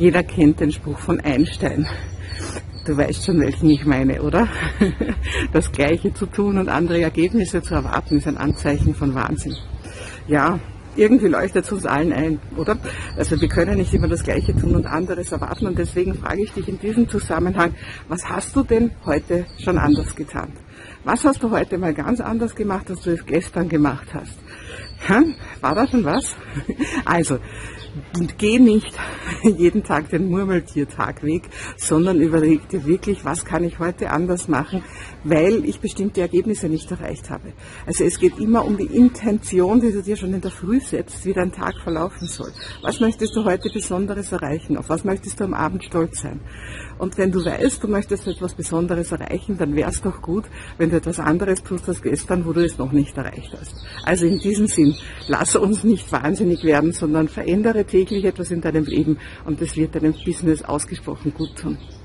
Jeder kennt den Spruch von Einstein. Du weißt schon, welchen ich meine, oder? Das Gleiche zu tun und andere Ergebnisse zu erwarten, ist ein Anzeichen von Wahnsinn. Ja, irgendwie leuchtet es uns allen ein, oder? Also wir können nicht immer das Gleiche tun und anderes erwarten und deswegen frage ich dich in diesem Zusammenhang, was hast du denn heute schon anders getan? Was hast du heute mal ganz anders gemacht, als du es gestern gemacht hast? Ja, war da schon was? Also, geh nicht jeden Tag den Murmeltiertagweg, sondern überleg dir wirklich, was kann ich heute anders machen, weil ich bestimmte Ergebnisse nicht erreicht habe. Also es geht immer um die Intention, die du dir schon in der Früh setzt, wie dein Tag verlaufen soll. Was möchtest du heute Besonderes erreichen? Auf was möchtest du am Abend stolz sein? Und wenn du weißt, du möchtest etwas Besonderes erreichen, dann wäre es doch gut, wenn du etwas anderes tust als gestern, wo du es noch nicht erreicht hast. Also in diesem Sinn, lass uns nicht wahnsinnig werden, sondern verändere täglich etwas in deinem Leben und das wird deinem Business ausgesprochen gut tun.